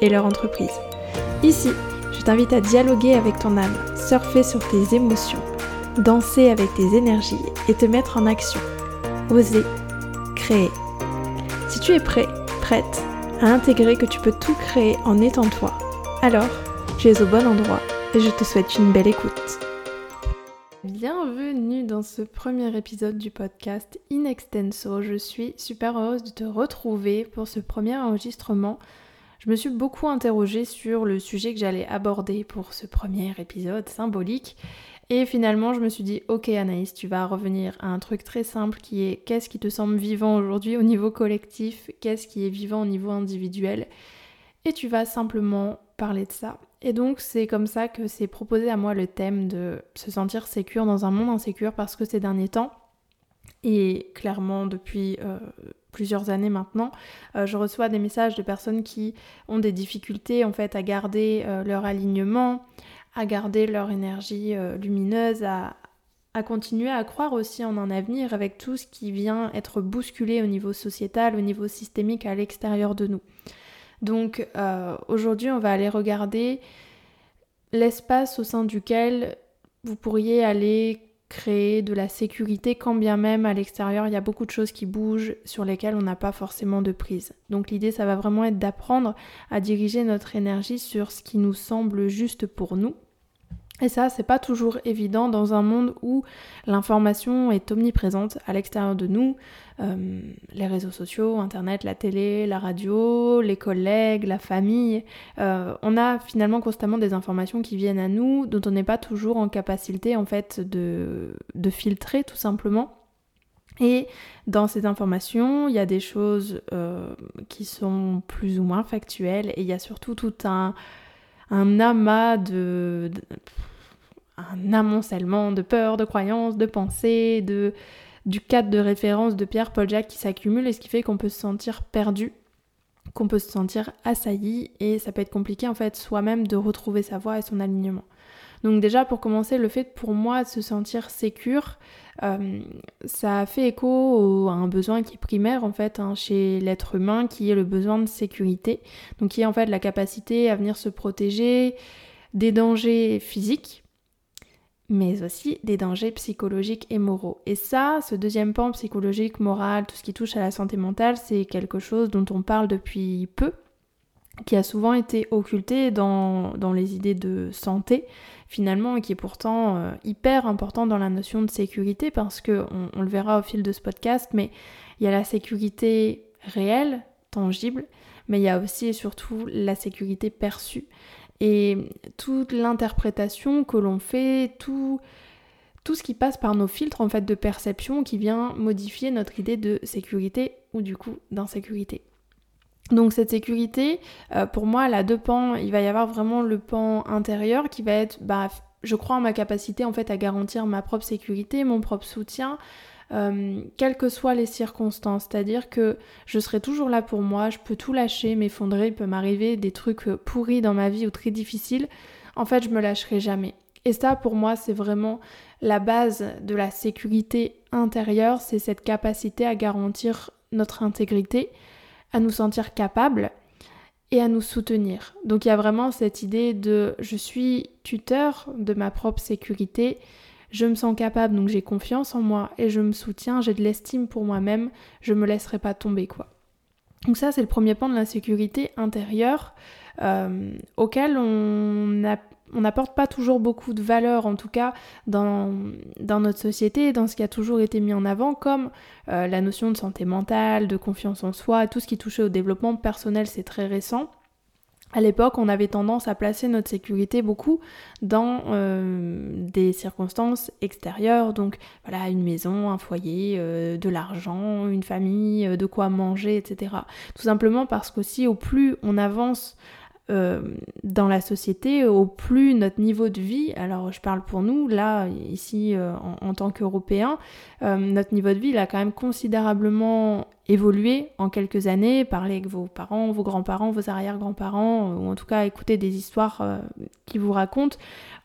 et leur entreprise. Ici, je t'invite à dialoguer avec ton âme, surfer sur tes émotions, danser avec tes énergies et te mettre en action. Oser, créer. Si tu es prêt, prête à intégrer que tu peux tout créer en étant toi, alors tu es au bon endroit et je te souhaite une belle écoute. Bienvenue dans ce premier épisode du podcast In Extenso. Je suis super heureuse de te retrouver pour ce premier enregistrement. Je me suis beaucoup interrogée sur le sujet que j'allais aborder pour ce premier épisode symbolique. Et finalement, je me suis dit, ok Anaïs, tu vas revenir à un truc très simple qui est qu'est-ce qui te semble vivant aujourd'hui au niveau collectif, qu'est-ce qui est vivant au niveau individuel? Et tu vas simplement parler de ça. Et donc c'est comme ça que c'est proposé à moi le thème de se sentir sécure dans un monde insécure parce que ces derniers temps, et clairement depuis euh, plusieurs années maintenant, euh, je reçois des messages de personnes qui ont des difficultés en fait à garder euh, leur alignement, à garder leur énergie lumineuse, à, à continuer à croire aussi en un avenir avec tout ce qui vient être bousculé au niveau sociétal, au niveau systémique à l'extérieur de nous. Donc euh, aujourd'hui, on va aller regarder l'espace au sein duquel vous pourriez aller créer de la sécurité quand bien même à l'extérieur il y a beaucoup de choses qui bougent sur lesquelles on n'a pas forcément de prise. Donc l'idée ça va vraiment être d'apprendre à diriger notre énergie sur ce qui nous semble juste pour nous et ça, c'est pas toujours évident dans un monde où l'information est omniprésente à l'extérieur de nous. Euh, les réseaux sociaux, Internet, la télé, la radio, les collègues, la famille. Euh, on a finalement constamment des informations qui viennent à nous, dont on n'est pas toujours en capacité en fait de, de filtrer tout simplement. Et dans ces informations, il y a des choses euh, qui sont plus ou moins factuelles et il y a surtout tout un, un amas de un amoncellement de peurs, de croyances, de pensées, de, du cadre de référence de Pierre-Paul Jacques qui s'accumule et ce qui fait qu'on peut se sentir perdu, qu'on peut se sentir assailli et ça peut être compliqué en fait soi-même de retrouver sa voie et son alignement. Donc déjà pour commencer, le fait pour moi de se sentir sécure, euh, ça fait écho à un besoin qui est primaire en fait hein, chez l'être humain, qui est le besoin de sécurité, donc qui est en fait la capacité à venir se protéger des dangers physiques, mais aussi des dangers psychologiques et moraux. Et ça, ce deuxième pan psychologique, moral, tout ce qui touche à la santé mentale, c'est quelque chose dont on parle depuis peu, qui a souvent été occulté dans, les idées de santé, finalement, et qui est pourtant euh, hyper important dans la notion de sécurité, parce que, on le verra au fil de ce podcast, mais il y a la sécurité réelle, tangible, mais il y a aussi et surtout la sécurité perçue. Et toute l'interprétation que l'on fait, tout, tout ce qui passe par nos filtres en fait de perception qui vient modifier notre idée de sécurité ou du coup d'insécurité. Donc cette sécurité, euh, pour moi, elle a deux pans. Il va y avoir vraiment le pan intérieur qui va être, bah, je crois en ma capacité en fait à garantir ma propre sécurité, mon propre soutien, euh, quelles que soient les circonstances. C'est-à-dire que je serai toujours là pour moi, je peux tout lâcher, m'effondrer, il peut m'arriver des trucs euh, pourris dans ma vie ou très difficiles. En fait, je me lâcherai jamais. Et ça, pour moi, c'est vraiment la base de la sécurité intérieure, c'est cette capacité à garantir notre intégrité, à nous sentir capables et à nous soutenir. Donc il y a vraiment cette idée de je suis tuteur de ma propre sécurité, je me sens capable, donc j'ai confiance en moi et je me soutiens, j'ai de l'estime pour moi-même, je me laisserai pas tomber quoi. Donc ça c'est le premier point de l'insécurité intérieure euh, auquel on n'apporte pas toujours beaucoup de valeur, en tout cas dans, dans, notre société, dans ce qui a toujours été mis en avant, comme euh, la notion de santé mentale, de confiance en soi, tout ce qui touchait au développement personnel, c'est très récent à l'époque, on avait tendance à placer notre sécurité beaucoup dans euh, des circonstances extérieures, donc voilà, une maison, un foyer, euh, de l'argent, une famille, euh, de quoi manger, etc. Tout simplement parce qu'aussi, au plus on avance euh, dans la société, au plus notre niveau de vie, alors je parle pour nous, là, ici, euh, en, tant qu'Européens, euh, notre niveau de vie, il a quand même considérablement évolué en quelques années. Parler avec vos parents, vos grands-parents, vos arrière-grands-parents, ou en tout cas écouter des histoires qui vous racontent.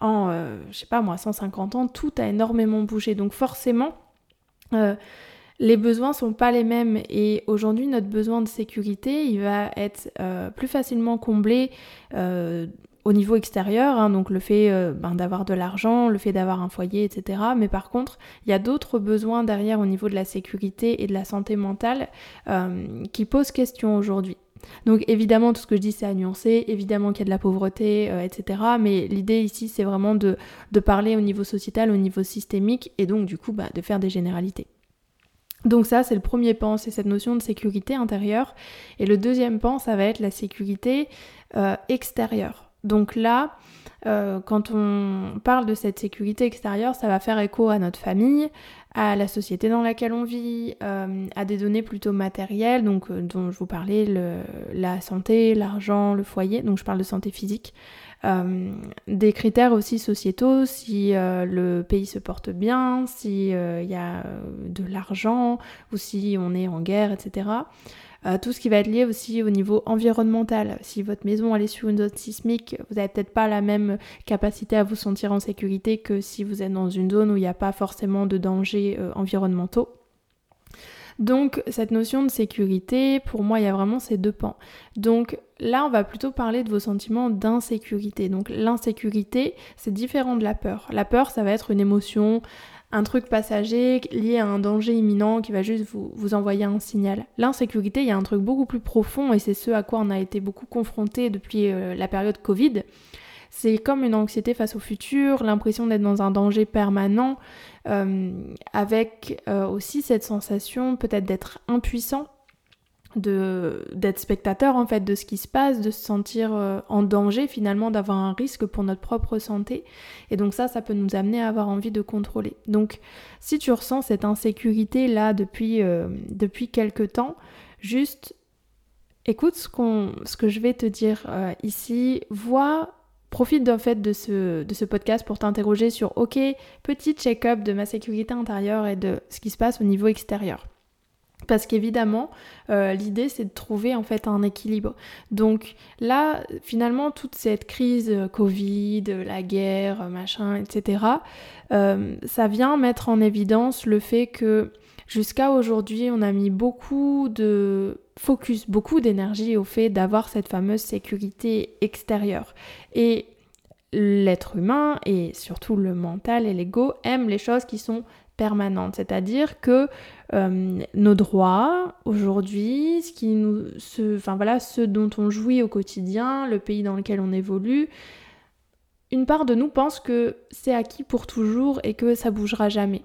En, je sais pas moi, 150 ans, tout a énormément bougé. Donc forcément, les besoins sont pas les mêmes et aujourd'hui notre besoin de sécurité il va être euh, plus facilement comblé euh, au niveau extérieur, hein, donc le fait euh, ben, d'avoir de l'argent, le fait d'avoir un foyer, etc. Mais par contre, il y a d'autres besoins derrière au niveau de la sécurité et de la santé mentale qui posent question aujourd'hui. Donc évidemment, tout ce que je dis, c'est à nuancer, évidemment qu'il y a de la pauvreté, etc. Mais l'idée ici, c'est vraiment de, parler au niveau sociétal, au niveau systémique, et donc du coup, bah, de faire des généralités. Donc ça, c'est le premier pan, c'est cette notion de sécurité intérieure. Et le deuxième pan, ça va être la sécurité euh, extérieure. Donc là, euh, quand on parle de cette sécurité extérieure, ça va faire écho à notre famille, à la société dans laquelle on vit, euh, à des données plutôt matérielles, donc dont je vous parlais, la santé, l'argent, le foyer, donc je parle de santé physique. Euh, des critères aussi sociétaux, si euh, le pays se porte bien, s'il euh, y a de l'argent ou si on est en guerre, etc. tout ce qui va être lié aussi au niveau environnemental. Si votre maison est sur une zone sismique, vous n'avez peut-être pas la même capacité à vous sentir en sécurité que si vous êtes dans une zone où il n'y a pas forcément de dangers environnementaux. Donc cette notion de sécurité, pour moi, il y a vraiment ces deux pans. Donc là, on va plutôt parler de vos sentiments d'insécurité. Donc l'insécurité, c'est différent de la peur. La peur, ça va être une émotion, un truc passager lié à un danger imminent qui va juste vous, envoyer un signal. L'insécurité, il y a un truc beaucoup plus profond et c'est ce à quoi on a été beaucoup confronté depuis euh, la période Covid. C'est comme une anxiété face au futur, l'impression d'être dans un danger permanent, avec euh, aussi cette sensation peut-être d'être impuissant, d'être spectateur en fait de ce qui se passe, de se sentir euh, en danger finalement, d'avoir un risque pour notre propre santé. Et donc ça, ça peut nous amener à avoir envie de contrôler. Donc si tu ressens cette insécurité là depuis, depuis quelques temps, juste écoute ce, ce que je vais te dire ici, vois Profite en fait de ce, podcast pour t'interroger sur ok, petit check-up de ma sécurité intérieure et de ce qui se passe au niveau extérieur. Parce qu'évidemment, euh, l'idée c'est de trouver en fait un équilibre. Donc là, finalement, toute cette crise euh, Covid, la guerre, machin, etc., euh, ça vient mettre en évidence le fait que jusqu'à aujourd'hui, on a mis beaucoup de focus, beaucoup d'énergie au fait d'avoir cette fameuse sécurité extérieure. Et l'être humain et surtout le mental et l'ego aiment les choses qui sont permanentes, c'est-à-dire que euh, nos droits aujourd'hui, ce qui nous, enfin voilà, ce dont on jouit au quotidien, le pays dans lequel on évolue, une part de nous pense que c'est acquis pour toujours et que ça bougera jamais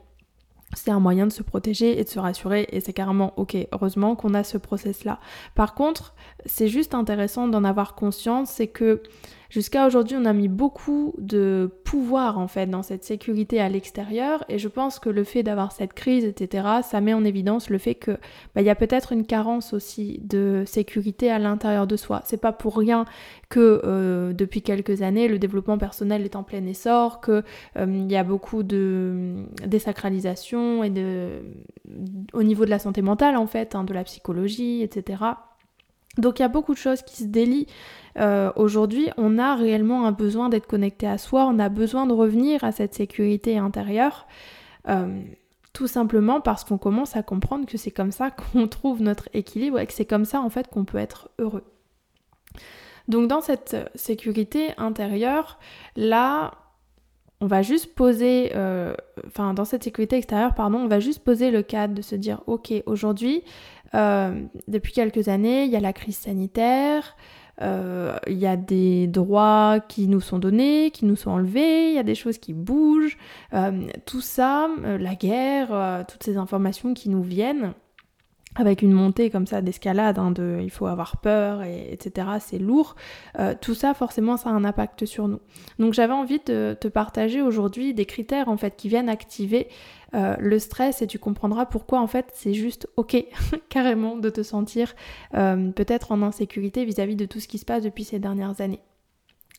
c'est un moyen de se protéger et de se rassurer et c'est carrément ok, heureusement qu'on a ce process là. Par contre, c'est juste intéressant d'en avoir conscience, c'est que jusqu'à aujourd'hui on a mis beaucoup de pouvoir en fait dans cette sécurité à l'extérieur et je pense que le fait d'avoir cette crise etc ça met en évidence le fait que bah, il y a peut-être une carence aussi de sécurité à l'intérieur de soi. C'est pas pour rien que euh, depuis quelques années le développement personnel est en plein essor, que euh, il y a beaucoup de désacralisation et de au niveau de la santé mentale en fait, hein, de la psychologie etc. Donc il y a beaucoup de choses qui se délient. Euh, aujourd'hui, on a réellement un besoin d'être connecté à soi, on a besoin de revenir à cette sécurité intérieure, euh, tout simplement parce qu'on commence à comprendre que c'est comme ça qu'on trouve notre équilibre et que c'est comme ça en fait qu'on peut être heureux. Donc dans cette sécurité intérieure, là, on va juste poser, euh, enfin dans cette sécurité extérieure, pardon, on va juste poser le cadre de se dire, ok, aujourd'hui, depuis quelques années, il y a la crise sanitaire, il y a des droits qui nous sont donnés, qui nous sont enlevés, il y a des choses qui bougent, tout ça, la guerre, toutes ces informations qui nous viennent, avec une montée comme ça d'escalade, hein, de il faut avoir peur, et, etc. C'est lourd. Euh, tout ça, forcément, ça a un impact sur nous. Donc j'avais envie de te partager aujourd'hui des critères en fait qui viennent activer euh, le stress et tu comprendras pourquoi en fait c'est juste ok carrément de te sentir euh, peut-être en insécurité vis à -vis de tout ce qui se passe depuis ces dernières années.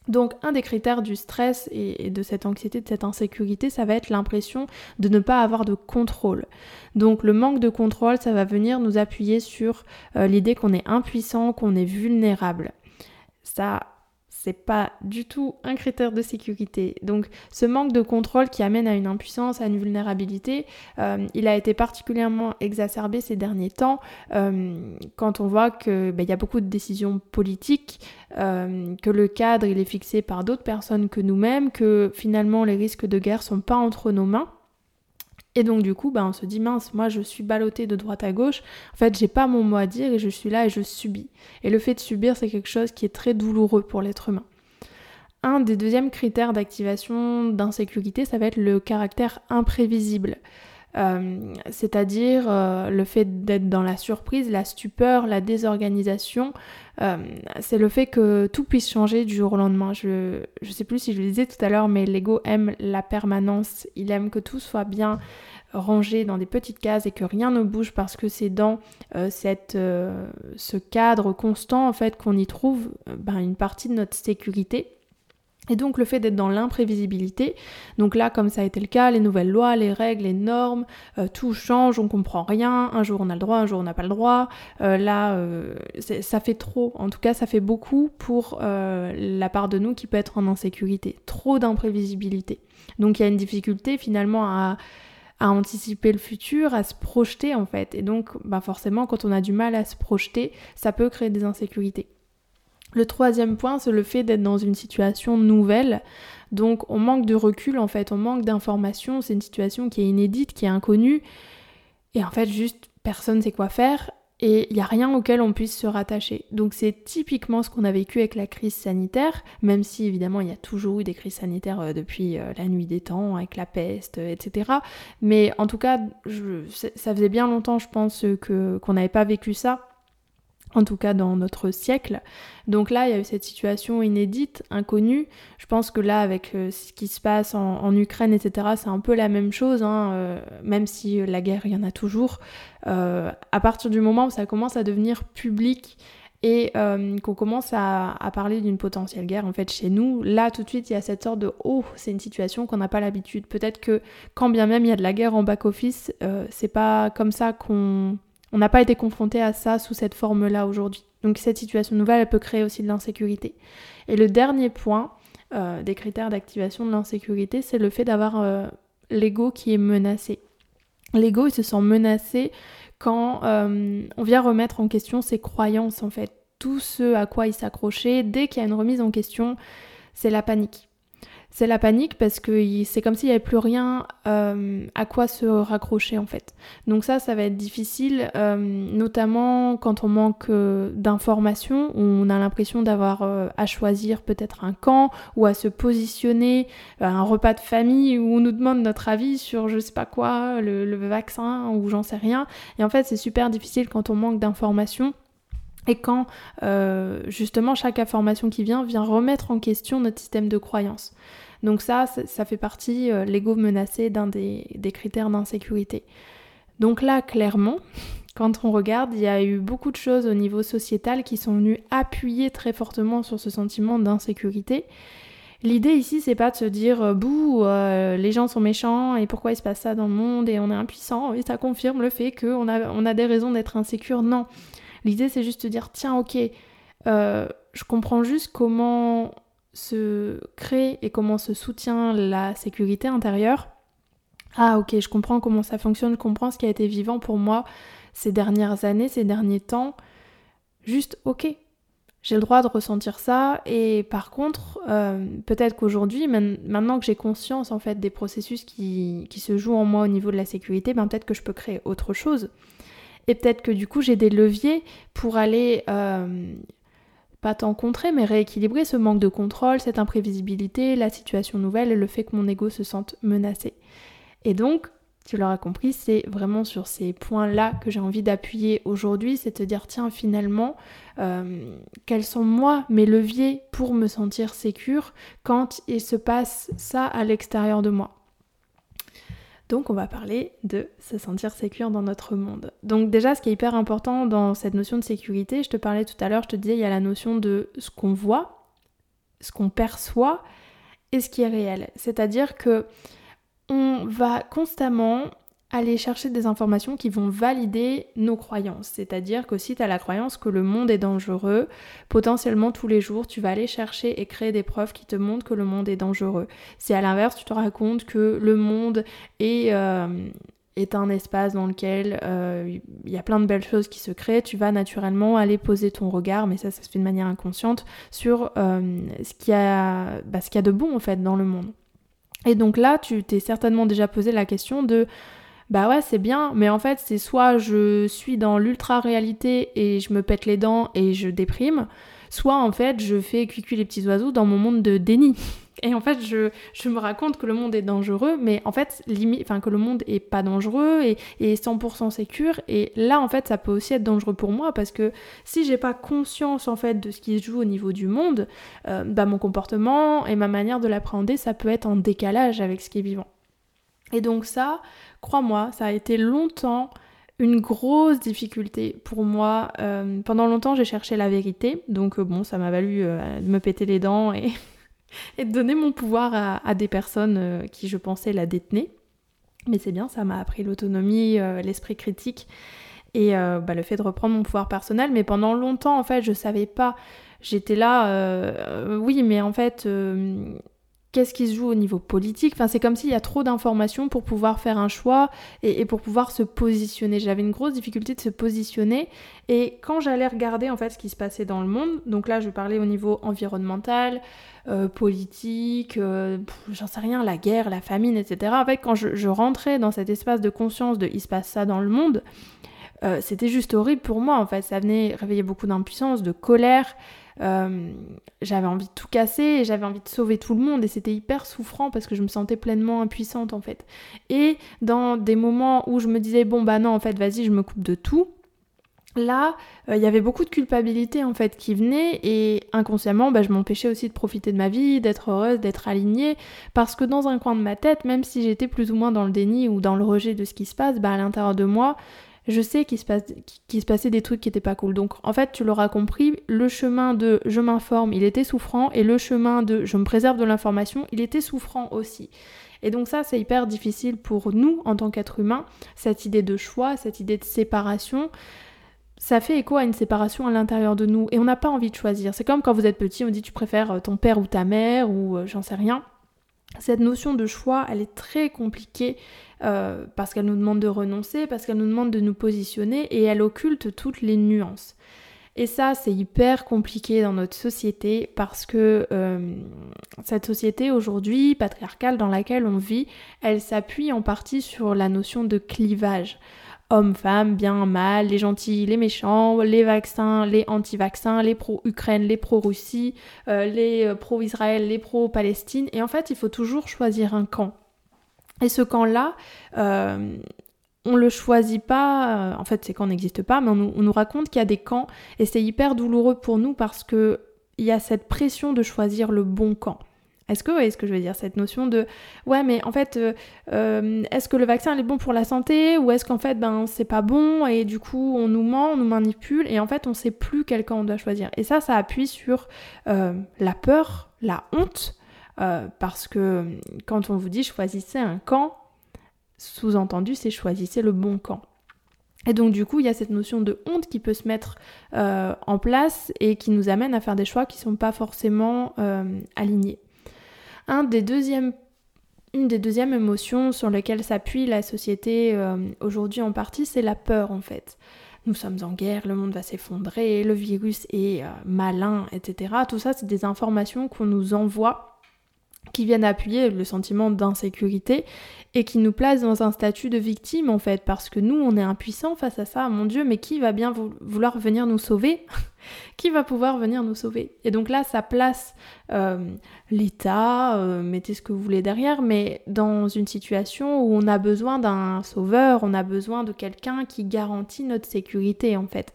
Donc un des critères du stress et de cette anxiété, de cette insécurité, ça va être l'impression de ne pas avoir de contrôle. Donc le manque de contrôle, ça va venir nous appuyer sur euh, l'idée qu'on est impuissant, qu'on est vulnérable. Ça, c'est pas du tout un critère de sécurité. Donc ce manque de contrôle qui amène à une impuissance, à une vulnérabilité, euh, il a été particulièrement exacerbé ces derniers temps euh, quand on voit qu'il ben, y a beaucoup de décisions politiques, euh, que le cadre il est fixé par d'autres personnes que nous-mêmes, que finalement les risques de guerre sont pas entre nos mains. Et donc du coup, bah, on se dit mince, moi je suis ballottée de droite à gauche. En fait, j'ai pas mon mot à dire et je suis là et je subis. Et le fait de subir, c'est quelque chose qui est très douloureux pour l'être humain. Un des deuxièmes critères d'activation d'insécurité, ça va être le caractère imprévisible. Euh, c'est-à-dire euh, le fait d'être dans la surprise, la stupeur, la désorganisation, euh, c'est le fait que tout puisse changer du jour au lendemain. Je ne sais plus si je le disais tout à l'heure, mais l'ego aime la permanence, il aime que tout soit bien rangé dans des petites cases et que rien ne bouge parce que c'est dans cette, ce cadre constant en fait qu'on y trouve ben, une partie de notre sécurité. Et donc le fait d'être dans l'imprévisibilité, donc là comme ça a été le cas, les nouvelles lois, les règles, les normes, euh, tout change, on comprend rien, un jour on a le droit, un jour on n'a pas le droit, euh, là euh, ça fait trop, en tout cas ça fait beaucoup pour la part de nous qui peut être en insécurité, trop d'imprévisibilité. Donc il y a une difficulté finalement à, à anticiper le futur, à se projeter en fait, et donc bah forcément quand on a du mal à se projeter, ça peut créer des insécurités. Le troisième point, c'est le fait d'être dans une situation nouvelle. Donc on manque de recul en fait, on manque d'informations, c'est une situation qui est inédite, qui est inconnue. Et en fait, juste personne ne sait quoi faire et il n'y a rien auquel on puisse se rattacher. Donc c'est typiquement ce qu'on a vécu avec la crise sanitaire, même si évidemment il y a toujours eu des crises sanitaires euh, depuis euh, la nuit des temps, avec la peste, euh, etc. Mais en tout cas, ça faisait bien longtemps, je pense, qu'on n'avait pas vécu ça en tout cas dans notre siècle. Donc là, il y a eu cette situation inédite, inconnue. Je pense que là, avec euh, ce qui se passe en, Ukraine, etc., c'est un peu la même chose, hein, euh, même si euh, la guerre, il y en a toujours. à partir du moment où ça commence à devenir public et qu'on commence à, parler d'une potentielle guerre, en fait, chez nous, là, tout de suite, il y a cette sorte de « oh, c'est une situation qu'on n'a pas l'habitude ». Peut-être que, quand bien même il y a de la guerre en back-office, c'est pas comme ça qu'on on n'a pas été confronté à ça sous cette forme-là aujourd'hui. Donc cette situation nouvelle, elle peut créer aussi de l'insécurité. Et le dernier point euh, des critères d'activation de l'insécurité, c'est le fait d'avoir euh, l'ego qui est menacé. L'ego, il se sent menacé quand euh, on vient remettre en question ses croyances, en fait. Tout ce à quoi il s'accrochait, dès qu'il y a une remise en question, c'est la panique c'est la panique parce que c'est comme s'il n'y avait plus rien euh, à quoi se raccrocher en fait. Donc ça, ça va être difficile, euh, notamment quand on manque euh, d'informations, on a l'impression d'avoir à choisir peut-être un camp ou à se positionner, un repas de famille où on nous demande notre avis sur je sais pas quoi, le, le vaccin ou j'en sais rien. Et en fait, c'est super difficile quand on manque d'informations et quand euh, justement chaque information qui vient vient remettre en question notre système de croyance. Donc ça, ça fait partie, euh, l'ego menacé, d'un des, critères d'insécurité. Donc là, clairement, quand on regarde, il y a eu beaucoup de choses au niveau sociétal qui sont venues appuyer très fortement sur ce sentiment d'insécurité. L'idée ici, c'est pas de se dire euh, bouh, les gens sont méchants et pourquoi il se passe ça dans le monde et on est impuissant et ça confirme le fait qu'on a, on a des raisons d'être insécure. Non, L'idée, c'est juste de dire, tiens, ok, euh, je comprends juste comment se crée et comment se soutient la sécurité intérieure. Ah, ok, je comprends comment ça fonctionne, je comprends ce qui a été vivant pour moi ces dernières années, ces derniers temps. Juste, ok, j'ai le droit de ressentir ça et par contre euh, peut-être qu'aujourd'hui maintenant que j'ai conscience en fait des processus qui, se jouent en moi au niveau de la sécurité ben peut-être que je peux créer autre chose et peut-être que du coup, j'ai des leviers pour aller, euh, pas tant contrer, mais rééquilibrer ce manque de contrôle, cette imprévisibilité, la situation nouvelle et le fait que mon ego se sente menacé. Et donc, tu l'auras compris, c'est vraiment sur ces points-là que j'ai envie d'appuyer aujourd'hui, c'est te dire tiens finalement, euh, quels sont moi mes leviers pour me sentir sécure quand il se passe ça à l'extérieur de moi. Donc on va parler de se sentir sécure dans notre monde. Donc déjà ce qui est hyper important dans cette notion de sécurité, je te parlais tout à l'heure, je te disais il y a la notion de ce qu'on voit, ce qu'on perçoit et ce qui est réel. C'est-à-dire que on va constamment aller chercher des informations qui vont valider nos croyances. C'est-à-dire que si tu as la croyance que le monde est dangereux, potentiellement tous les jours, tu vas aller chercher et créer des preuves qui te montrent que le monde est dangereux. Si à l'inverse, tu te racontes que le monde est... Euh, un espace dans lequel euh, il y a plein de belles choses qui se créent, tu vas naturellement aller poser ton regard, mais ça, ça se fait de manière inconsciente, sur euh, ce qu'il bah, y a de bon en fait dans le monde. Et donc là, tu t'es certainement déjà posé la question de bah ouais, c'est bien, mais en fait, c'est soit je suis dans l'ultra-réalité et je me pète les dents et je déprime, soit en fait, je fais cuicui les petits oiseaux dans mon monde de déni. Et en fait, je, me raconte que le monde est dangereux, mais en fait, limite, que le monde est pas dangereux et, et 100% sécure. Et là, en fait, ça peut aussi être dangereux pour moi parce que si j'ai pas conscience, en fait, de ce qui se joue au niveau du monde, euh, bah, mon comportement et ma manière de l'appréhender, ça peut être en décalage avec ce qui est vivant. Et donc ça, crois-moi, ça a été longtemps une grosse difficulté pour moi. Euh, pendant longtemps, j'ai cherché la vérité, donc euh, bon, ça m'a valu de me péter les dents et de donner mon pouvoir à, des personnes euh, qui, je pensais, la détenaient. Mais c'est bien, ça m'a appris l'autonomie, euh, l'esprit critique et euh, bah, le fait de reprendre mon pouvoir personnel. Mais pendant longtemps, en fait, je savais pas. J'étais là, oui, mais en fait, qu'est-ce qui se joue au niveau politique. Enfin, c'est comme s'il y a trop d'informations pour pouvoir faire un choix et, pour pouvoir se positionner. J'avais une grosse difficulté de se positionner. Et quand j'allais regarder en fait ce qui se passait dans le monde, donc là je parlais au niveau environnemental, euh, politique, euh, j'en sais rien, la guerre, la famine, etc. En fait, quand je, rentrais dans cet espace de conscience de il se passe ça dans le monde, euh, c'était juste horrible pour moi en fait. Ça venait réveiller beaucoup d'impuissance, de colère. Euh, j'avais envie de tout casser et j'avais envie de sauver tout le monde et c'était hyper souffrant parce que je me sentais pleinement impuissante en fait. Et dans des moments où je me disais bon bah non en fait vas-y je me coupe de tout, là, euh, il y avait beaucoup de culpabilité en fait qui venait et inconsciemment, bah, je m'empêchais aussi de profiter de ma vie, d'être heureuse, d'être alignée, parce que dans un coin de ma tête, même si j'étais plus ou moins dans le déni ou dans le rejet de ce qui se passe, bah, à l'intérieur de moi, je sais qu'il se, passait des trucs qui étaient pas cool. Donc en fait, tu l'auras compris, le chemin de je m'informe, il était souffrant, et le chemin de je me préserve de l'information, il était souffrant aussi. Et donc ça, c'est hyper difficile pour nous en tant qu'êtres humains, cette idée de choix, cette idée de séparation. Ça fait écho à une séparation à l'intérieur de nous et on n'a pas envie de choisir. C'est comme quand vous êtes petit, on dit tu préfères ton père ou ta mère ou euh, j'en sais rien. Cette notion de choix, elle est très compliquée euh, parce qu'elle nous demande de renoncer, parce qu'elle nous demande de nous positionner et elle occulte toutes les nuances. Et ça, c'est hyper compliqué dans notre société parce que euh, cette société aujourd'hui, patriarcale dans laquelle on vit, elle s'appuie en partie sur la notion de clivage. Hommes, femmes, bien, mal, les gentils, les méchants, les vaccins, les anti-vaccins, les pro-Ukraine, les pro-Russie, euh, les pro-Israël, les pro-Palestine. Et en fait, il faut toujours choisir un camp. Et ce camp-là, euh, on le choisit pas, euh, en fait c'est qu'on n'existe pas, mais on nous, raconte qu'il y a des camps et c'est hyper douloureux pour nous parce que il y a cette pression de choisir le bon camp. Est-ce que vous voyez ce que je veux dire Cette notion de ouais, mais en fait, euh, est-ce que le vaccin est bon pour la santé ou est-ce qu'en fait, ben c'est pas bon et du coup on nous ment, on nous manipule et en fait on sait plus quel camp on doit choisir. Et ça, ça appuie sur la peur, la honte euh, parce que quand on vous dit choisissez un camp, sous-entendu c'est choisissez le bon camp. Et donc du coup, il y a cette notion de honte qui peut se mettre euh, en place et qui nous amène à faire des choix qui ne sont pas forcément euh, alignés. Un des deuxièmes, une des deuxièmes émotions sur lesquelles s'appuie la société aujourd'hui en partie, c'est la peur en fait. Nous sommes en guerre, le monde va s'effondrer, le virus est malin, etc. Tout ça, c'est des informations qu'on nous envoie qui viennent appuyer le sentiment d'insécurité et qui nous placent dans un statut de victime en fait, parce que nous on est impuissants face à ça, mon Dieu, mais qui va bien vouloir venir nous sauver? Qui va pouvoir venir nous sauver Et donc là, ça place euh, l'État, euh, mettez ce que vous voulez derrière, mais dans une situation où on a besoin d'un sauveur, on a besoin de quelqu'un qui garantit notre sécurité en fait.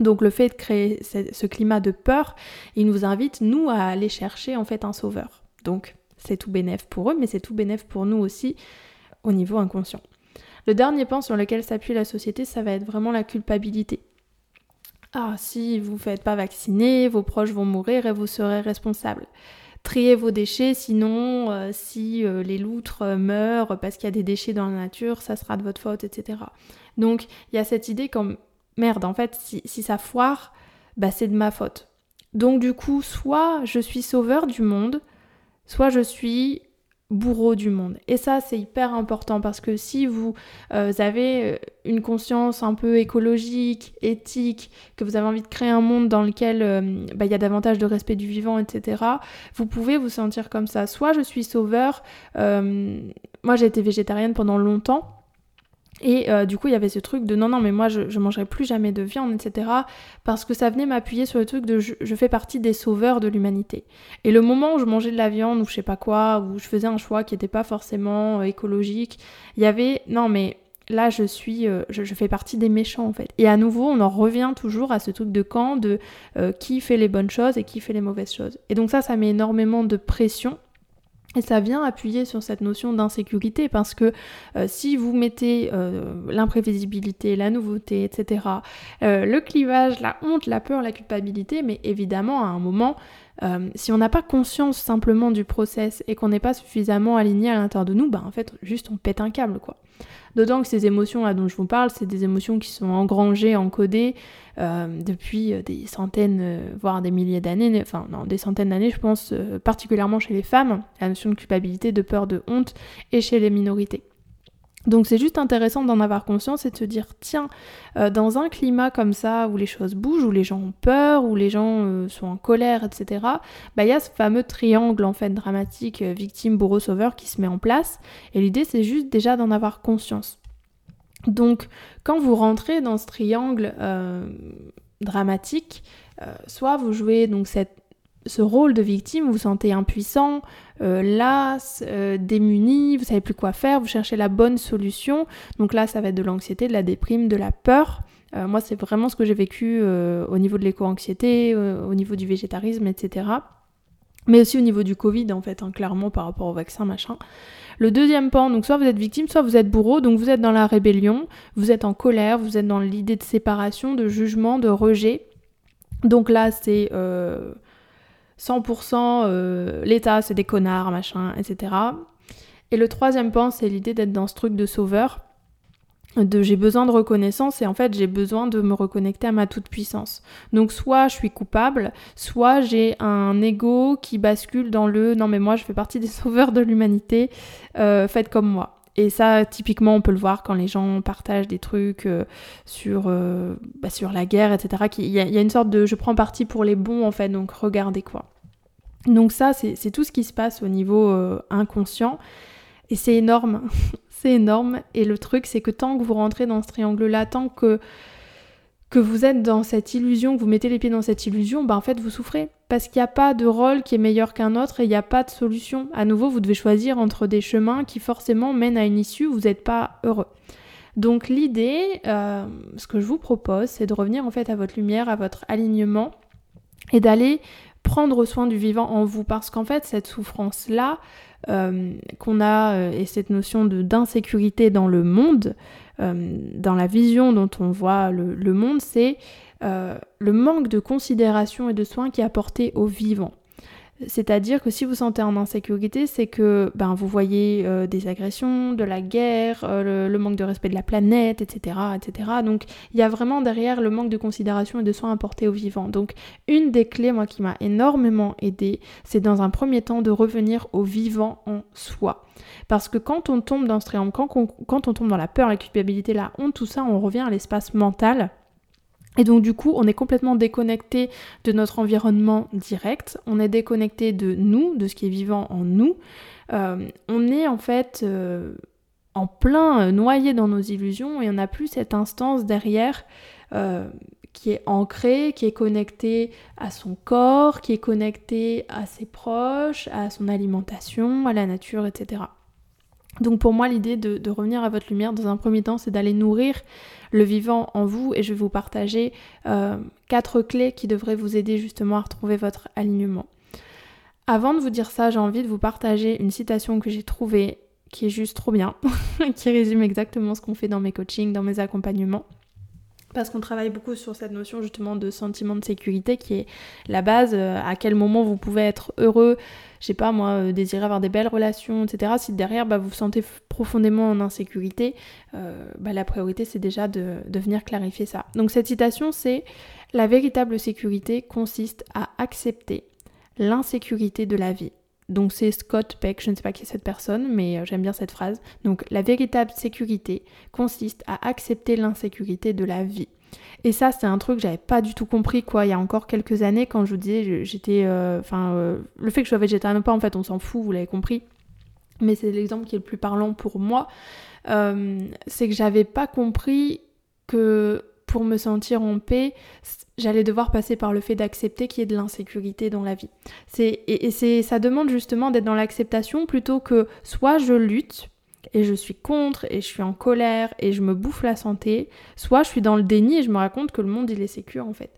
Donc le fait de créer ce climat de peur, il nous invite, nous, à aller chercher en fait un sauveur. Donc c'est tout bénéf pour eux, mais c'est tout bénéf pour nous aussi au niveau inconscient. Le dernier point sur lequel s'appuie la société, ça va être vraiment la culpabilité. Ah, si vous ne faites pas vacciner, vos proches vont mourir et vous serez responsable. Triez vos déchets, sinon euh, si euh, les loutres euh, meurent parce qu'il y a des déchets dans la nature, ça sera de votre faute, etc. Donc il y a cette idée comme merde, en fait, si, si ça foire, bah c'est de ma faute. Donc du coup, soit je suis sauveur du monde, soit je suis bourreau du monde. Et ça, c'est hyper important parce que si vous euh, avez euh, une conscience un peu écologique, éthique, que vous avez envie de créer un monde dans lequel euh, bah, il y a davantage de respect du vivant, etc., vous pouvez vous sentir comme ça. Soit je suis sauveur, moi j'ai été végétarienne pendant longtemps, et euh, du coup, il y avait ce truc de non, non, mais moi, je, je mangerai plus jamais de viande, etc. Parce que ça venait m'appuyer sur le truc de je, fais partie des sauveurs de l'humanité. Et le moment où je mangeais de la viande ou je sais pas quoi, où je faisais un choix qui n'était pas forcément euh, écologique, il y avait non, mais là, je suis, euh, je, fais partie des méchants en fait. Et à nouveau, on en revient toujours à ce truc de camp de qui fait les bonnes choses et qui fait les mauvaises choses. Et donc ça, ça met énormément de pression et ça vient appuyer sur cette notion d'insécurité parce que euh, si vous mettez euh, l'imprévisibilité, la nouveauté, etc., euh, le clivage, la honte, la peur, la culpabilité, mais évidemment à un moment, si on n'a pas conscience simplement du process et qu'on n'est pas suffisamment aligné à l'intérieur de nous, bah en fait juste on pète un câble quoi. D'autant que ces émotions là dont je vous parle, c'est des émotions qui sont engrangées, encodées euh, depuis euh, des centaines, euh, voire des milliers d'années, enfin non, des centaines d'années je pense, particulièrement chez les femmes, la notion de culpabilité, de peur, de honte, et chez les minorités. Donc c'est juste intéressant d'en avoir conscience et de se dire tiens, dans un climat comme ça où les choses bougent, où les gens ont peur, où les gens sont en colère, etc. Bah il y a ce fameux triangle en fait dramatique victime bourreau sauveur qui se met en place. Et l'idée c'est juste déjà d'en avoir conscience. Donc quand vous rentrez dans ce triangle euh, dramatique, euh, soit vous jouez donc ce rôle de victime, vous vous sentez impuissant, euh, las, démuni, vous savez plus quoi faire, vous cherchez la bonne solution. Donc là, ça va être de l'anxiété, de la déprime, de la peur. moi, c'est vraiment ce que j'ai vécu au niveau de l'éco-anxiété, au niveau du végétarisme, etc. Mais aussi au niveau du Covid, en fait, hein, clairement par rapport au vaccin, machin. Le deuxième pan, donc soit vous êtes victime, soit vous êtes bourreau, donc vous êtes dans la rébellion, vous êtes en colère, vous êtes dans l'idée de séparation, de jugement, de rejet. Donc là, c'est 100% euh, l'État, c'est des connards, machin, etc. Et le troisième pan, c'est l'idée d'être dans ce truc de sauveur de j'ai besoin de reconnaissance et en fait j'ai besoin de me reconnecter à ma toute puissance. Donc soit je suis coupable, soit j'ai un ego qui bascule dans le non mais moi je fais partie des sauveurs de l'humanité, euh, faites comme moi. Et ça, typiquement, on peut le voir quand les gens partagent des trucs sur, euh, bah, sur la guerre, etc. Il y, y, a une sorte de je prends parti pour les bons, en fait, donc regardez quoi. Donc ça, c'est tout ce qui se passe au niveau inconscient. Et c'est énorme. c'est énorme. Et le truc, c'est que tant que vous rentrez dans ce triangle-là, tant que, que vous êtes dans cette illusion, que vous mettez les pieds dans cette illusion, bah en fait, vous souffrez. Parce qu'il n'y a pas de rôle qui est meilleur qu'un autre et il n'y a pas de solution. À nouveau, vous devez choisir entre des chemins qui forcément mènent à une issue où vous n'êtes pas heureux. Donc l'idée, euh, ce que je vous propose, c'est de revenir en fait à votre lumière, à votre alignement et d'aller prendre soin du vivant en vous parce qu'en fait cette souffrance là euh, qu'on a euh, et cette notion d'insécurité dans le monde, euh, dans la vision dont on voit le, monde, c'est le manque de considération et de soins qui est apporté aux vivants. C'est-à-dire que si vous sentez en insécurité, c'est que ben, vous voyez euh, des agressions, de la guerre, euh, le, manque de respect de la planète, etc., etc. Donc il y a vraiment derrière le manque de considération et de soins apportés aux vivants. Donc une des clés, moi, qui m'a énormément aidé, c'est dans un premier temps de revenir au vivant en soi. Parce que quand on tombe dans ce triangle, quand quand on tombe dans la peur, la culpabilité, la honte, tout ça, on revient à l'espace mental Et donc du coup, on est complètement déconnecté de notre environnement direct, on est déconnecté de nous, de ce qui est vivant en nous. Euh, on est en fait euh, en plein euh, noyé dans nos illusions et on n'a plus cette instance derrière qui est ancrée, qui est connectée à son corps, qui est connectée à ses proches, à son alimentation, à la nature, etc. Donc pour moi, l'idée de, revenir à votre lumière dans un premier temps, c'est d'aller nourrir le vivant en vous et je vais vous partager euh, quatre clés qui devraient vous aider justement à retrouver votre alignement. Avant de vous dire ça, j'ai envie de vous partager une citation que j'ai trouvée qui est juste trop bien, qui résume exactement ce qu'on fait dans mes coachings, dans mes accompagnements parce qu'on travaille beaucoup sur cette notion justement de sentiment de sécurité qui est la base, euh, à quel moment vous pouvez être heureux, je sais pas moi, euh, désirer avoir des belles relations, etc. Si derrière bah, vous vous sentez profondément en insécurité, euh, bah, la priorité c'est déjà de, de venir clarifier ça. Donc cette citation c'est La véritable sécurité consiste à accepter l'insécurité de la vie. Donc c'est Scott Peck, je ne sais pas qui est cette personne, mais euh, j'aime bien cette phrase. Donc la véritable sécurité consiste à accepter l'insécurité de la vie. Et ça, c'est un truc que j'avais pas du tout compris, quoi, il y a encore quelques années, quand je vous disais, j'étais. Euh, enfin, euh, le fait que je sois végétarien ou pas, en fait, on s'en fout, vous l'avez compris. Mais c'est l'exemple qui est le plus parlant pour moi. c'est que j'avais pas compris que pour me sentir en paix, j'allais devoir passer par le fait d'accepter qu'il y ait de l'insécurité dans la vie. et, c'est, ça demande justement d'être dans l'acceptation plutôt que soit je lutte et je suis contre et je suis en colère et je me bouffe la santé, soit je suis dans le déni et je me raconte que le monde il est sécure en fait.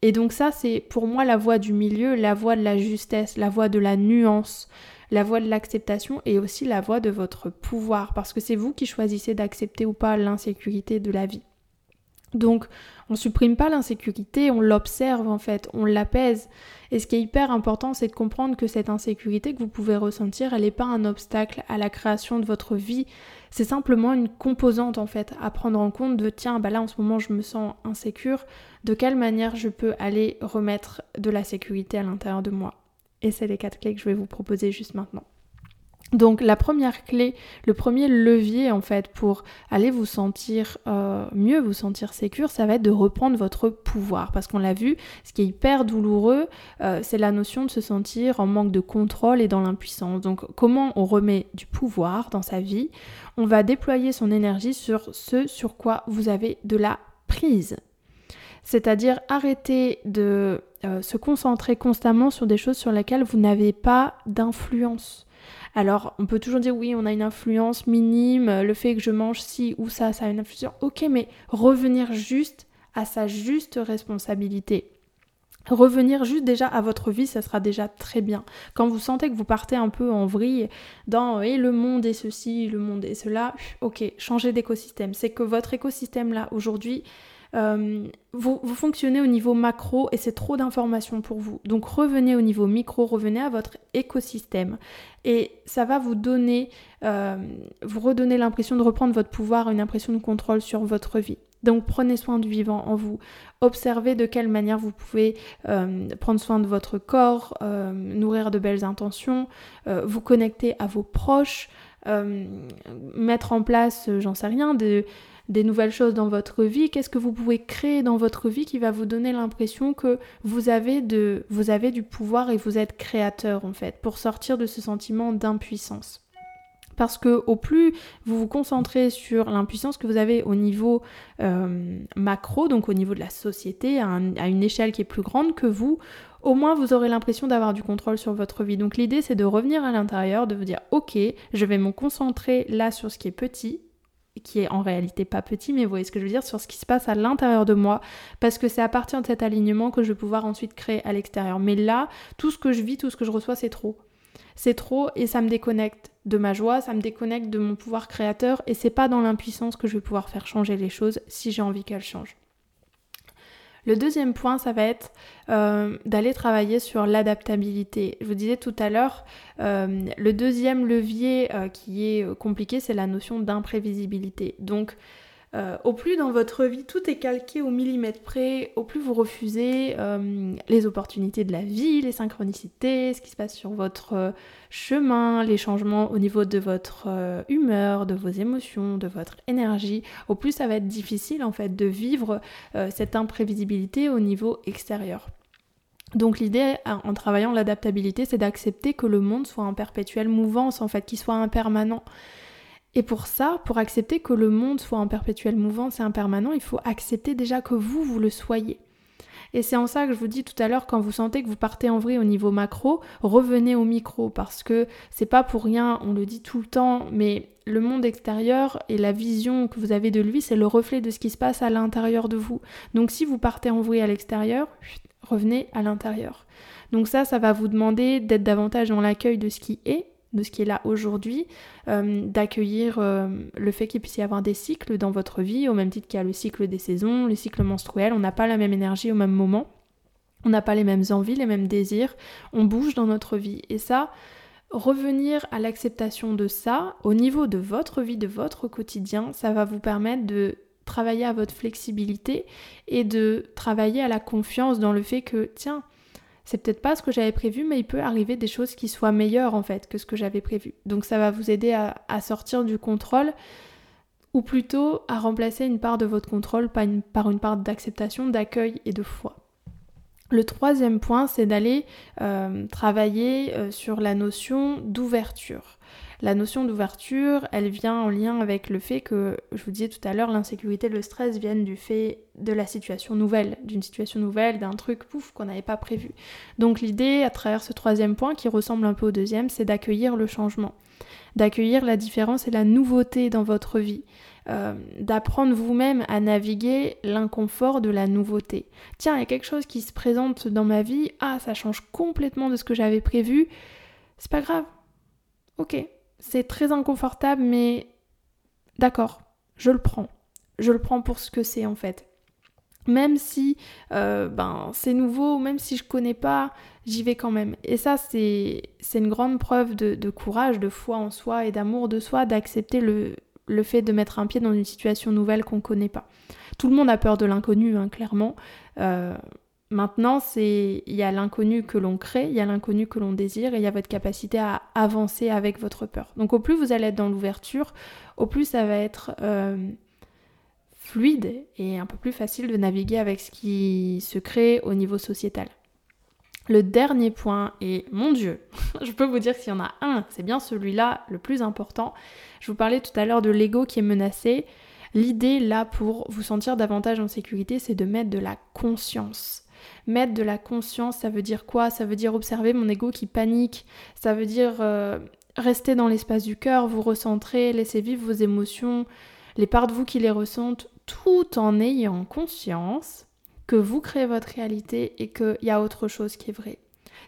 Et donc ça c'est pour moi la voie du milieu, la voie de la justesse, la voie de la nuance, la voie de l'acceptation et aussi la voie de votre pouvoir parce que c'est vous qui choisissez d'accepter ou pas l'insécurité de la vie. Donc, on supprime pas l'insécurité, on l'observe en fait, on l'apaise. Et ce qui est hyper important, c'est de comprendre que cette insécurité que vous pouvez ressentir, elle n'est pas un obstacle à la création de votre vie. C'est simplement une composante en fait à prendre en compte de tiens, bah là en ce moment je me sens insécure, de quelle manière je peux aller remettre de la sécurité à l'intérieur de moi? Et c'est les quatre clés que je vais vous proposer juste maintenant. Donc la première clé, le premier levier en fait pour aller vous sentir euh, mieux, vous sentir sécure, ça va être de reprendre votre pouvoir. Parce qu'on l'a vu, ce qui est hyper douloureux, euh, c'est la notion de se sentir en manque de contrôle et dans l'impuissance. Donc comment on remet du pouvoir dans sa vie? On va déployer son énergie sur ce sur quoi vous avez de la prise. C'est-à-dire arrêter de euh, se concentrer constamment sur des choses sur lesquelles vous n'avez pas d'influence. Alors, on peut toujours dire oui, on a une influence minime, le fait que je mange ci ou ça, ça a une influence. Ok, mais revenir juste à sa juste responsabilité. Revenir juste déjà à votre vie, ça sera déjà très bien. Quand vous sentez que vous partez un peu en vrille dans et le monde est ceci, le monde est cela, ok, changez d'écosystème. C'est que votre écosystème là aujourd'hui, euh, vous, fonctionnez au niveau macro et c'est trop d'informations pour vous. Donc revenez au niveau micro, revenez à votre écosystème et ça va vous donner, euh, vous redonner l'impression de reprendre votre pouvoir, une impression de contrôle sur votre vie. Donc prenez soin du vivant en vous. Observez de quelle manière vous pouvez euh, prendre soin de votre corps, nourrir de belles intentions, vous connecter à vos proches, mettre en place, j'en sais rien, de des nouvelles choses dans votre vie, qu'est-ce que vous pouvez créer dans votre vie qui va vous donner l'impression que vous avez, de, vous avez du pouvoir et vous êtes créateur en fait, pour sortir de ce sentiment d'impuissance? Parce que au plus vous vous concentrez sur l'impuissance que vous avez au niveau euh, macro, donc au niveau de la société, à, à une échelle qui est plus grande que vous, au moins vous aurez l'impression d'avoir du contrôle sur votre vie. Donc l'idée c'est de revenir à l'intérieur, de vous dire ok, je vais me concentrer là sur ce qui est petit, qui est en réalité pas petit, mais vous voyez ce que je veux dire, sur ce qui se passe à l'intérieur de moi, parce que c'est à partir de cet alignement que je vais pouvoir ensuite créer à l'extérieur. Mais là, tout ce que je vis, tout ce que je reçois, c'est trop. C'est trop et ça me déconnecte de ma joie, ça me déconnecte de mon pouvoir créateur et c'est pas dans l'impuissance que je vais pouvoir faire changer les choses si j'ai envie qu'elles changent. Le deuxième point, ça va être euh, d'aller travailler sur l'adaptabilité. Je vous disais tout à l'heure, euh, le deuxième levier euh, qui est compliqué, c'est la notion d'imprévisibilité. Donc, euh, au plus dans votre vie tout est calqué au millimètre près, au plus vous refusez euh, les opportunités de la vie, les synchronicités, ce qui se passe sur votre euh, chemin, les changements au niveau de votre humeur, de vos émotions, de votre énergie, au plus ça va être difficile en fait de vivre cette imprévisibilité au niveau extérieur. Donc l'idée en travaillant l'adaptabilité, c'est d'accepter que le monde soit en perpétuelle mouvance, en fait, qu'il soit impermanent. Et pour ça, pour accepter que le monde soit en perpétuelle mouvance et impermanent, il faut accepter déjà que vous, vous le soyez. Et c'est en ça que je vous dis tout à l'heure, quand vous sentez que vous partez en vrille au niveau macro, revenez au micro, parce que c'est pas pour rien, on le dit tout le temps, mais le monde extérieur et la vision que vous avez de lui, c'est le reflet de ce qui se passe à l'intérieur de vous. Donc si vous partez en vrille à l'extérieur, revenez à l'intérieur. Donc ça, ça va vous demander d'être davantage dans l'accueil de ce qui est, de ce qui est là aujourd'hui, euh, d'accueillir euh, le fait qu'il puisse y avoir des cycles dans votre vie, au même titre qu'il y a le cycle des saisons, le cycle menstruel, on n'a pas la même énergie au même moment, on n'a pas les mêmes envies, les mêmes désirs, on bouge dans notre vie. Et ça, revenir à l'acceptation de ça, au niveau de votre vie, de votre quotidien, ça va vous permettre de travailler à votre flexibilité et de travailler à la confiance dans le fait que, tiens, c'est peut-être pas ce que j'avais prévu, mais il peut arriver des choses qui soient meilleures en fait que ce que j'avais prévu. Donc ça va vous aider à, sortir du contrôle ou plutôt à remplacer une part de votre contrôle par une, par une part d'acceptation, d'accueil et de foi. Le troisième point, c'est d'aller euh, travailler euh, sur la notion d'ouverture. La notion d'ouverture, elle vient en lien avec le fait que, je vous disais tout à l'heure, l'insécurité, le stress viennent du fait de la situation nouvelle, d'une situation nouvelle, d'un truc pouf qu'on n'avait pas prévu. Donc l'idée, à travers ce troisième point qui ressemble un peu au deuxième, c'est d'accueillir le changement, d'accueillir la différence et la nouveauté dans votre vie. Euh, d'apprendre vous-même à naviguer l'inconfort de la nouveauté. Tiens, il y a quelque chose qui se présente dans ma vie, ah, ça change complètement de ce que j'avais prévu, c'est pas grave. Ok, c'est très inconfortable, mais d'accord, je le prends. Je le prends pour ce que c'est en fait. Même si euh, ben, c'est nouveau, même si je connais pas, j'y vais quand même. Et ça, c'est une grande preuve de, courage, de foi en soi et d'amour de soi, d'accepter le, fait de mettre un pied dans une situation nouvelle qu'on connaît pas. Tout le monde a peur de l'inconnu, hein, clairement. Euh, Maintenant, c'est il y a l'inconnu que l'on crée, il y a l'inconnu que l'on désire et il y a votre capacité à avancer avec votre peur. Donc au plus vous allez être dans l'ouverture, au plus ça va être euh, fluide et un peu plus facile de naviguer avec ce qui se crée au niveau sociétal. Le dernier point, et mon Dieu, je peux vous dire s'il y en a un, c'est bien celui-là le plus important. Je vous parlais tout à l'heure de l'ego qui est menacé. L'idée là pour vous sentir davantage en sécurité, c'est de mettre de la conscience. Mettre de la conscience, ça veut dire quoi? Ça veut dire observer mon ego qui panique, ça veut dire euh, rester dans l'espace du cœur, vous recentrer, laisser vivre vos émotions, les parts de vous qui les ressentent, tout en ayant conscience que vous créez votre réalité et qu'il y a autre chose qui est vrai.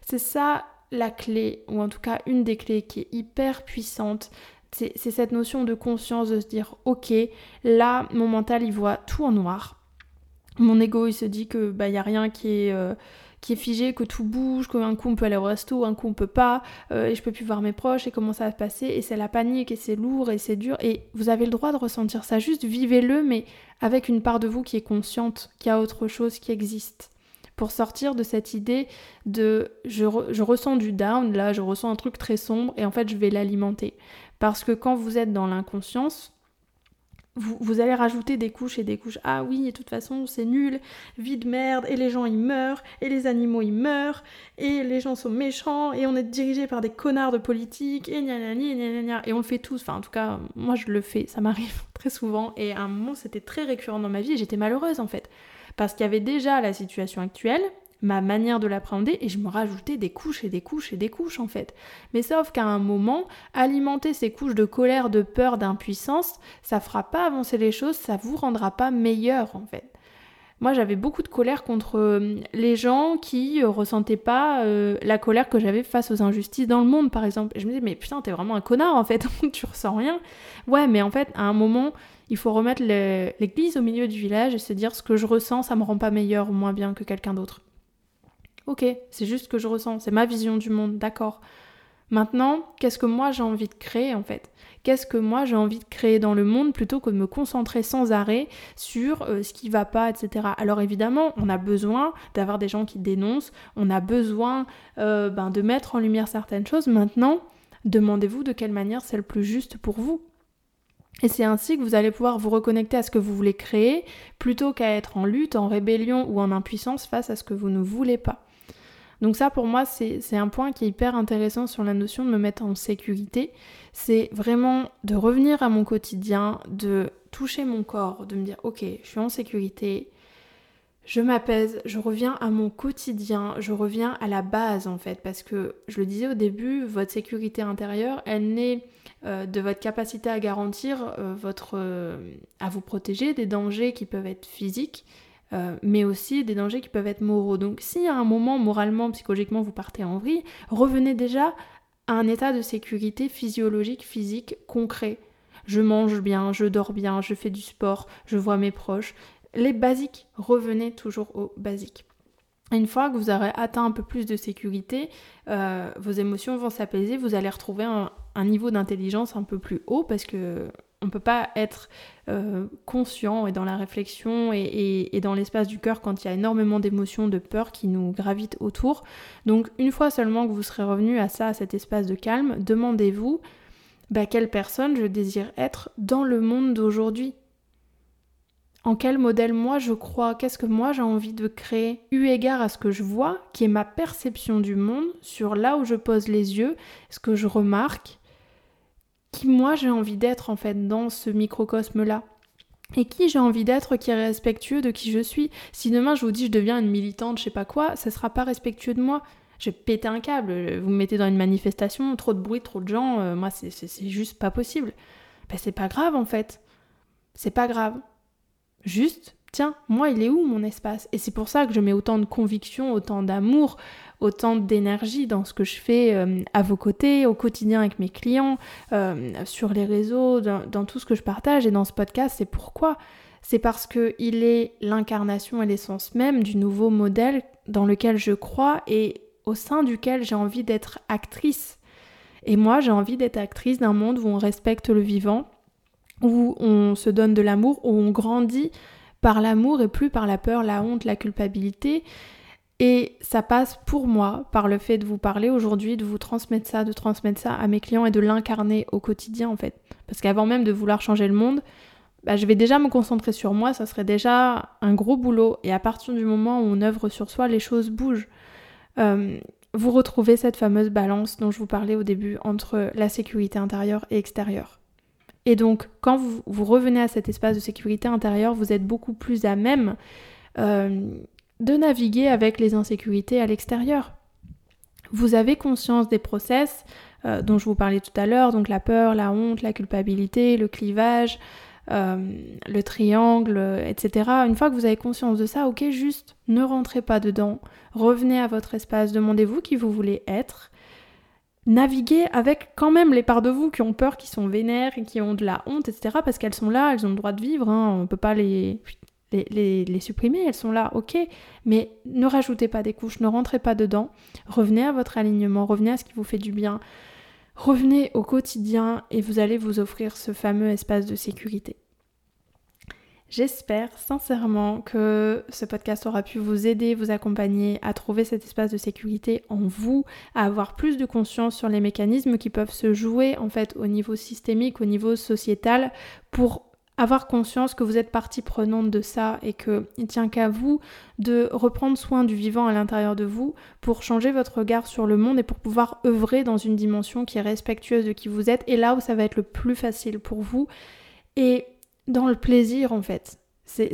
C'est ça la clé, ou en tout cas une des clés qui est hyper puissante. C'est cette notion de conscience, de se dire, ok, là, mon mental, il voit tout en noir mon ego il se dit que bah y a rien qui est euh, qui est figé, que tout bouge, qu'un coup on peut aller au resto, un coup on peut pas, euh, et je peux plus voir mes proches, et comment ça va se passer, et c'est la panique, et c'est lourd, et c'est dur, et vous avez le droit de ressentir ça, juste vivez-le, mais avec une part de vous qui est consciente, qu'il y a autre chose qui existe. Pour sortir de cette idée de je, je ressens du down, là je ressens un truc très sombre, et en fait je vais l'alimenter. Parce que quand vous êtes dans l'inconscience, vous, allez rajouter des couches et des couches. Ah oui, de toute façon, c'est nul, vie de merde, et les gens ils meurent, et les animaux ils meurent, et les gens sont méchants, et on est dirigé par des connards de politique, et gna gna gna et on le fait tous. Enfin, en tout cas, moi je le fais, ça m'arrive très souvent, et à un moment c'était très récurrent dans ma vie, et j'étais malheureuse en fait. Parce qu'il y avait déjà la situation actuelle, ma manière de l'appréhender et je me rajoutais des couches et des couches et des couches en fait. Mais sauf qu'à un moment, alimenter ces couches de colère, de peur, d'impuissance, ça fera pas avancer les choses, ça vous rendra pas meilleur en fait. Moi, j'avais beaucoup de colère contre euh, les gens qui euh, ressentaient pas euh, la colère que j'avais face aux injustices dans le monde, par exemple. Je me disais, mais putain, t'es vraiment un connard, en fait, tu ressens rien. Ouais, mais en fait, à un moment, il faut remettre l'église au milieu du village et se dire, ce que je ressens, ça me rend pas meilleur ou moins bien que quelqu'un d'autre. Ok, c'est juste ce que je ressens, c'est ma vision du monde, d'accord. Maintenant, qu'est-ce que moi j'ai envie de créer en fait? Qu'est-ce que moi j'ai envie de créer dans le monde plutôt que de me concentrer sans arrêt sur euh, ce qui va pas, etc. Alors évidemment, on a besoin d'avoir des gens qui dénoncent, on a besoin euh, ben, de mettre en lumière certaines choses. Maintenant, demandez-vous de quelle manière c'est le plus juste pour vous. Et c'est ainsi que vous allez pouvoir vous reconnecter à ce que vous voulez créer plutôt qu'à être en lutte, en rébellion ou en impuissance face à ce que vous ne voulez pas. Donc ça pour moi c'est un point qui est hyper intéressant sur la notion de me mettre en sécurité. C'est vraiment de revenir à mon quotidien, de toucher mon corps, de me dire ok je suis en sécurité, je m'apaise, je reviens à mon quotidien, je reviens à la base en fait, parce que je le disais au début, votre sécurité intérieure, elle naît euh, de votre capacité à garantir euh, votre, euh, à vous protéger des dangers qui peuvent être physiques, mais aussi des dangers qui peuvent être moraux. Donc si à un moment, moralement, psychologiquement, vous partez en vrille, revenez déjà à un état de sécurité physiologique, physique, concret. Je mange bien, je dors bien, je fais du sport, je vois mes proches, les basiques, revenez toujours aux basiques. Une fois que vous aurez atteint un peu plus de sécurité, euh, vos émotions vont s'apaiser, vous allez retrouver un, niveau d'intelligence un peu plus haut parce que on ne peut pas être euh, conscient et dans la réflexion et, dans l'espace du cœur quand il y a énormément d'émotions, de peur qui nous gravitent autour. Donc une fois seulement que vous serez revenu à ça, à cet espace de calme, demandez-vous bah, quelle personne je désire être dans le monde d'aujourd'hui? En quel modèle moi je crois, qu'est-ce que moi j'ai envie de créer, eu égard à ce que je vois, qui est ma perception du monde, sur là où je pose les yeux, ce que je remarque, qui moi j'ai envie d'être en fait dans ce microcosme-là. Et qui j'ai envie d'être qui est respectueux de qui je suis. Si demain je vous dis je deviens une militante, je sais pas quoi, ça sera pas respectueux de moi. Je vais péter un câble, vous me mettez dans une manifestation, trop de bruit, trop de gens, euh, moi c'est juste pas possible. Ben c'est pas grave en fait. C'est pas grave. Juste, tiens, moi, il est où mon espace? Et c'est pour ça que je mets autant de conviction, autant d'amour, autant d'énergie dans ce que je fais euh, à vos côtés, au quotidien avec mes clients, euh, sur les réseaux, dans, tout ce que je partage et dans ce podcast. C'est pourquoi? C'est parce qu'il est l'incarnation et l'essence même du nouveau modèle dans lequel je crois et au sein duquel j'ai envie d'être actrice. Et moi, j'ai envie d'être actrice d'un monde où on respecte le vivant, où on se donne de l'amour, où on grandit par l'amour et plus par la peur, la honte, la culpabilité. Et ça passe pour moi par le fait de vous parler aujourd'hui, de vous transmettre ça, de transmettre ça à mes clients et de l'incarner au quotidien en fait. Parce qu'avant même de vouloir changer le monde, bah, je vais déjà me concentrer sur moi, ça serait déjà un gros boulot. Et à partir du moment où on œuvre sur soi, les choses bougent. Euh, vous retrouvez cette fameuse balance dont je vous parlais au début entre la sécurité intérieure et extérieure. Et donc, quand vous, revenez à cet espace de sécurité intérieure, vous êtes beaucoup plus à même euh, de naviguer avec les insécurités à l'extérieur. Vous avez conscience des process euh, dont je vous parlais tout à l'heure, donc la peur, la honte, la culpabilité, le clivage, euh, le triangle, etc. Une fois que vous avez conscience de ça, ok, juste ne rentrez pas dedans, revenez à votre espace, demandez-vous qui vous voulez être, naviguer avec quand même les parts de vous qui ont peur, qui sont vénères qui ont de la honte, etc. Parce qu'elles sont là, elles ont le droit de vivre, hein, on ne peut pas les, les, supprimer, elles sont là, ok. Mais ne rajoutez pas des couches, ne rentrez pas dedans. Revenez à votre alignement, revenez à ce qui vous fait du bien. Revenez au quotidien et vous allez vous offrir ce fameux espace de sécurité. J'espère sincèrement que ce podcast aura pu vous aider, vous accompagner à trouver cet espace de sécurité en vous, à avoir plus de conscience sur les mécanismes qui peuvent se jouer en fait au niveau systémique, au niveau sociétal pour avoir conscience que vous êtes partie prenante de ça et qu'il ne tient qu'à vous de reprendre soin du vivant à l'intérieur de vous pour changer votre regard sur le monde et pour pouvoir œuvrer dans une dimension qui est respectueuse de qui vous êtes et là où ça va être le plus facile pour vous. Et dans le plaisir en fait.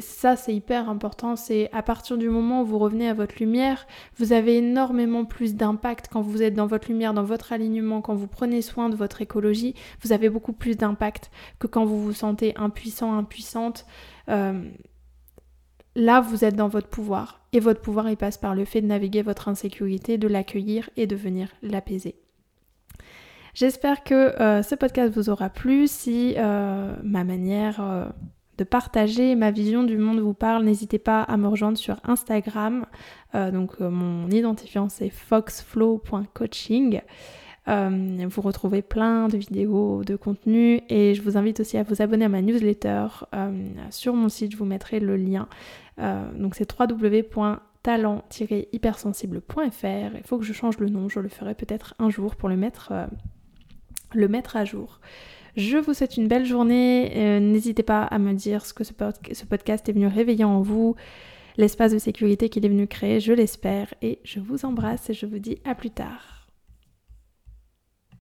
Ça, c'est hyper important. C'est à partir du moment où vous revenez à votre lumière, vous avez énormément plus d'impact quand vous êtes dans votre lumière, dans votre alignement, quand vous prenez soin de votre écologie. Vous avez beaucoup plus d'impact que quand vous vous sentez impuissant, impuissante. Euh, là, vous êtes dans votre pouvoir. Et votre pouvoir, il passe par le fait de naviguer votre insécurité, de l'accueillir et de venir l'apaiser. J'espère que euh, ce podcast vous aura plu. Si euh, ma manière de partager ma vision du monde vous parle, n'hésitez pas à me rejoindre sur Instagram. donc mon identifiant c'est foxflow.coaching. Euh, vous retrouvez plein de vidéos, de contenus et je vous invite aussi à vous abonner à ma newsletter. Euh, sur mon site, je vous mettrai le lien. donc c'est www.talent-hypersensible.fr. Il faut que je change le nom, je le ferai peut-être un jour pour le mettre, le mettre à jour. Je vous souhaite une belle journée. N'hésitez pas à me dire ce que ce, podcast est venu réveiller en vous, l'espace de sécurité qu'il est venu créer, je l'espère. Et je vous embrasse et je vous dis à plus tard.